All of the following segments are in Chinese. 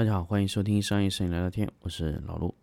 大家好，欢迎收听商业摄影聊聊天，我是老陆。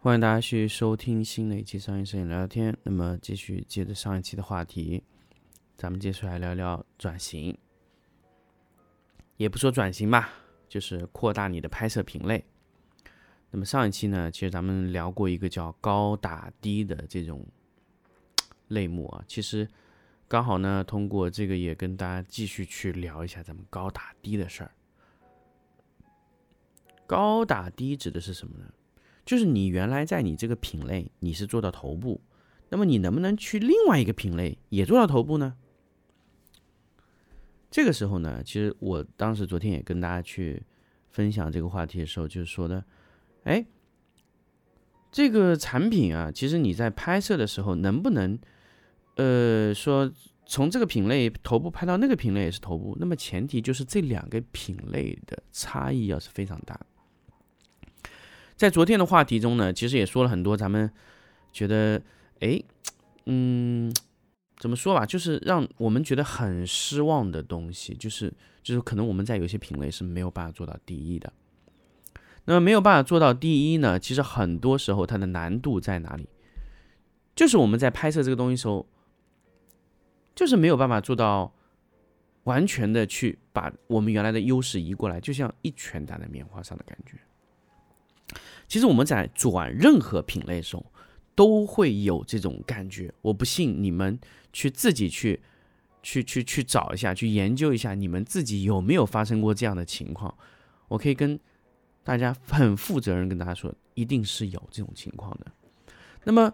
欢迎大家去收听新的一期商业摄影聊聊天。那么，继续接着上一期的话题，咱们接下来聊聊转型，也不说转型吧，就是扩大你的拍摄品类。那么上一期呢，其实咱们聊过一个叫高打低的这种类目啊，其实刚好呢，通过这个也跟大家继续去聊一下咱们高打低的事儿。高打低指的是什么呢？就是你原来在你这个品类你是做到头部，那么你能不能去另外一个品类也做到头部呢？这个时候呢，其实我当时昨天也跟大家去分享这个话题的时候，就是说的，哎，这个产品啊，其实你在拍摄的时候能不能，呃，说从这个品类头部拍到那个品类也是头部，那么前提就是这两个品类的差异要是非常大。在昨天的话题中呢，其实也说了很多，咱们觉得，哎，嗯，怎么说吧，就是让我们觉得很失望的东西，就是就是可能我们在有些品类是没有办法做到第一的。那么没有办法做到第一呢，其实很多时候它的难度在哪里？就是我们在拍摄这个东西时候，就是没有办法做到完全的去把我们原来的优势移过来，就像一拳打在棉花上的感觉。其实我们在转任何品类的时候，都会有这种感觉。我不信你们去自己去，去去去找一下，去研究一下，你们自己有没有发生过这样的情况？我可以跟大家很负责任跟大家说，一定是有这种情况的。那么，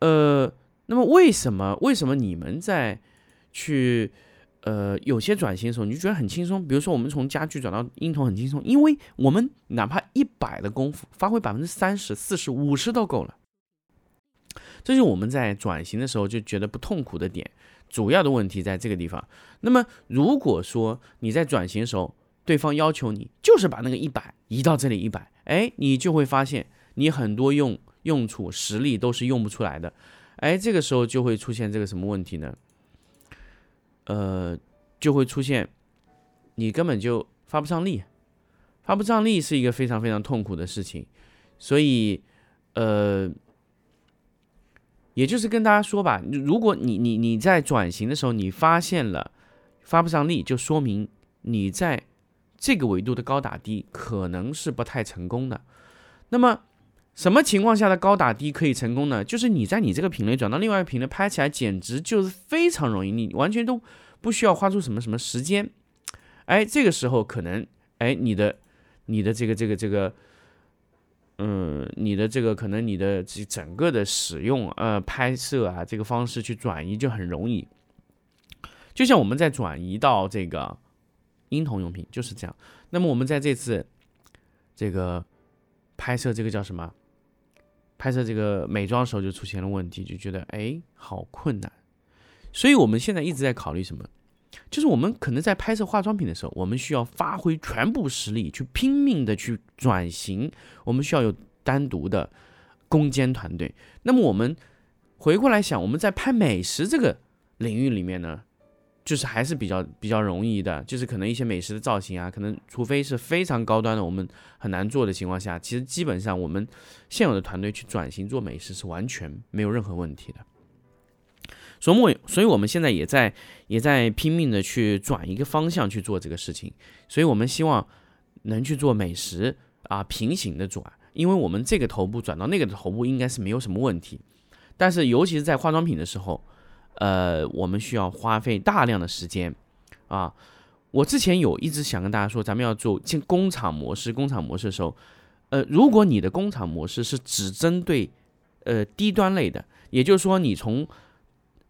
呃，那么为什么为什么你们在去？呃，有些转型的时候你就觉得很轻松，比如说我们从家具转到婴童很轻松，因为我们哪怕一百的功夫，发挥百分之三十、四十、五十都够了。这是我们在转型的时候就觉得不痛苦的点，主要的问题在这个地方。那么如果说你在转型的时候，对方要求你就是把那个一百移到这里一百，哎，你就会发现你很多用用处实力都是用不出来的，哎，这个时候就会出现这个什么问题呢？呃，就会出现，你根本就发不上力，发不上力是一个非常非常痛苦的事情，所以，呃，也就是跟大家说吧，如果你你你在转型的时候，你发现了发不上力，就说明你在这个维度的高打低可能是不太成功的。那么，什么情况下的高打低可以成功呢？就是你在你这个品类转到另外一个品类，拍起来简直就是非常容易，你完全都不需要花出什么什么时间。哎，这个时候可能，哎，你的你的这个这个这个，嗯，你的这个可能你的这整个的使用呃拍摄啊这个方式去转移就很容易。就像我们在转移到这个婴童用品就是这样。那么我们在这次这个拍摄这个叫什么？拍摄这个美妆的时候就出现了问题，就觉得哎好困难，所以我们现在一直在考虑什么？就是我们可能在拍摄化妆品的时候，我们需要发挥全部实力去拼命的去转型，我们需要有单独的攻坚团队。那么我们回过来想，我们在拍美食这个领域里面呢？就是还是比较比较容易的，就是可能一些美食的造型啊，可能除非是非常高端的，我们很难做的情况下，其实基本上我们现有的团队去转型做美食是完全没有任何问题的。所以，所以我们现在也在也在拼命的去转一个方向去做这个事情，所以我们希望能去做美食啊平行的转，因为我们这个头部转到那个头部应该是没有什么问题，但是尤其是在化妆品的时候。呃，我们需要花费大量的时间啊！我之前有一直想跟大家说，咱们要做进工厂模式。工厂模式的时候，呃，如果你的工厂模式是只针对呃低端类的，也就是说，你从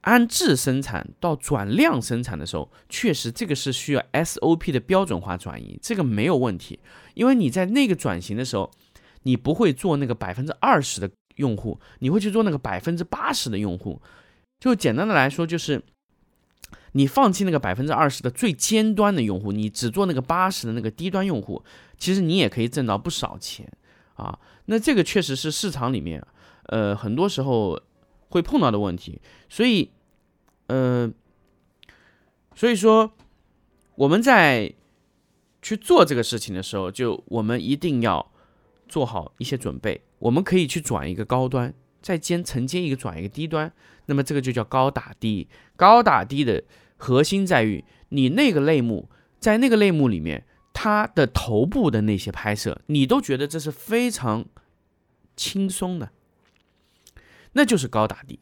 安置生产到转量生产的时候，确实这个是需要 SOP 的标准化转移，这个没有问题。因为你在那个转型的时候，你不会做那个百分之二十的用户，你会去做那个百分之八十的用户。就简单的来说，就是你放弃那个百分之二十的最尖端的用户，你只做那个八十的那个低端用户，其实你也可以挣到不少钱啊。那这个确实是市场里面，呃，很多时候会碰到的问题。所以，呃，所以说我们在去做这个事情的时候，就我们一定要做好一些准备。我们可以去转一个高端，再接承接一个转一个低端，那么这个就叫高打低。高打低的核心在于你那个类目，在那个类目里面，它的头部的那些拍摄，你都觉得这是非常轻松的，那就是高打低。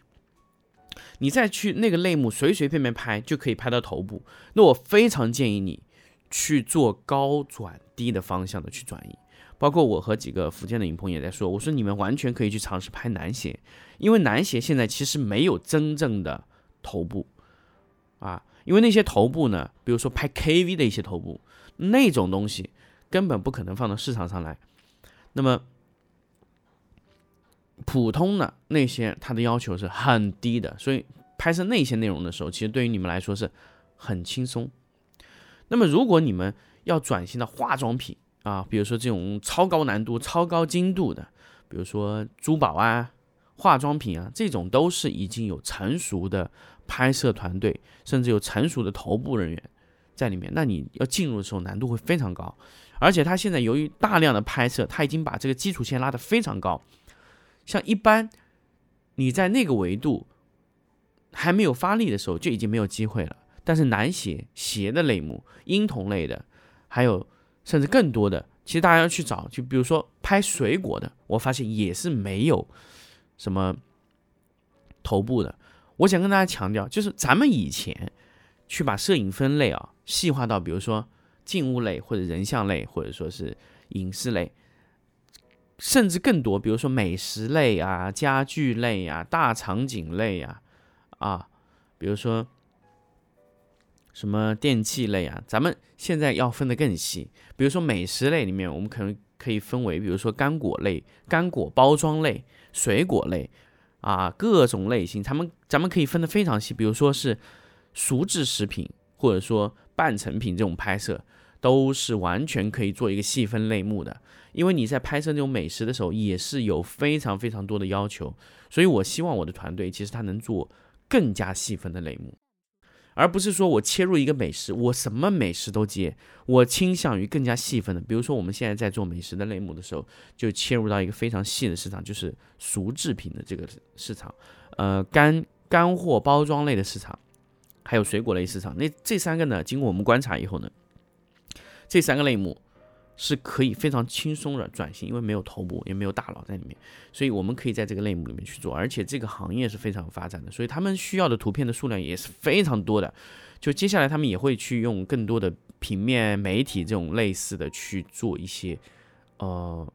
你再去那个类目随随便便拍就可以拍到头部，那我非常建议你去做高转低的方向的去转移。包括我和几个福建的影棚也在说，我说你们完全可以去尝试拍男鞋，因为男鞋现在其实没有真正的头部啊，因为那些头部呢，比如说拍 KV 的一些头部那种东西，根本不可能放到市场上来。那么普通的那些，它的要求是很低的，所以拍摄那些内容的时候，其实对于你们来说是很轻松。那么如果你们要转型到化妆品，啊，比如说这种超高难度、超高精度的，比如说珠宝啊、化妆品啊，这种都是已经有成熟的拍摄团队，甚至有成熟的头部人员在里面。那你要进入的时候难度会非常高，而且他现在由于大量的拍摄，他已经把这个基础线拉得非常高。像一般你在那个维度还没有发力的时候，就已经没有机会了。但是男鞋、鞋的类目、婴童类的，还有。甚至更多的，其实大家要去找，就比如说拍水果的，我发现也是没有什么头部的。我想跟大家强调，就是咱们以前去把摄影分类啊细化到，比如说静物类或者人像类，或者说是影视类，甚至更多，比如说美食类啊、家具类啊、大场景类啊，啊，比如说。什么电器类啊？咱们现在要分得更细。比如说美食类里面，我们可能可以分为，比如说干果类、干果包装类、水果类，啊，各种类型，咱们咱们可以分得非常细。比如说是熟制食品，或者说半成品这种拍摄，都是完全可以做一个细分类目的。因为你在拍摄那种美食的时候，也是有非常非常多的要求，所以我希望我的团队其实他能做更加细分的类目。而不是说我切入一个美食，我什么美食都接，我倾向于更加细分的。比如说我们现在在做美食的类目的时候，就切入到一个非常细的市场，就是熟制品的这个市场，呃，干干货包装类的市场，还有水果类市场。那这三个呢，经过我们观察以后呢，这三个类目。是可以非常轻松的转型，因为没有头部，也没有大佬在里面，所以我们可以在这个类目里面去做，而且这个行业是非常发展的，所以他们需要的图片的数量也是非常多的。就接下来他们也会去用更多的平面媒体这种类似的去做一些呃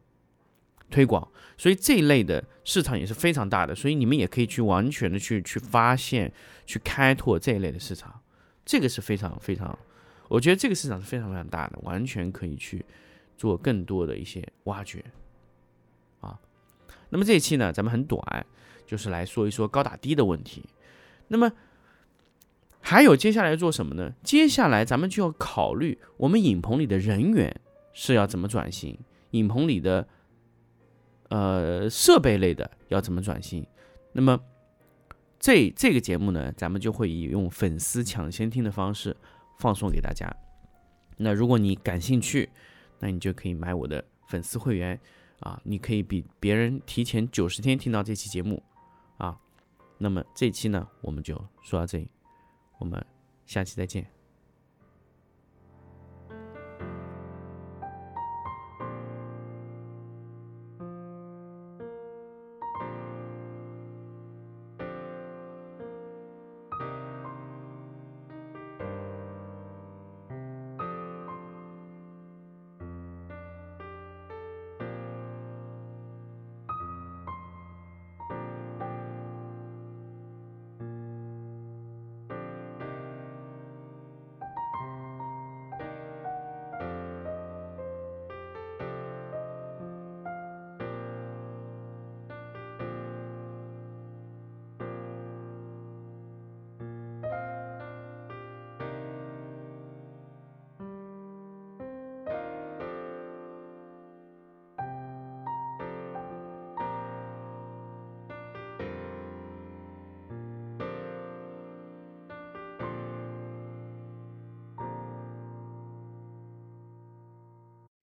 推广，所以这一类的市场也是非常大的，所以你们也可以去完全的去去发现、去开拓这一类的市场，这个是非常非常，我觉得这个市场是非常非常大的，完全可以去。做更多的一些挖掘，啊，那么这一期呢，咱们很短，就是来说一说高打低的问题。那么还有接下来做什么呢？接下来咱们就要考虑我们影棚里的人员是要怎么转型，影棚里的呃设备类的要怎么转型。那么这这个节目呢，咱们就会以用粉丝抢先听的方式放送给大家。那如果你感兴趣，那你就可以买我的粉丝会员啊，你可以比别人提前九十天听到这期节目啊。那么这期呢，我们就说到这里，我们下期再见。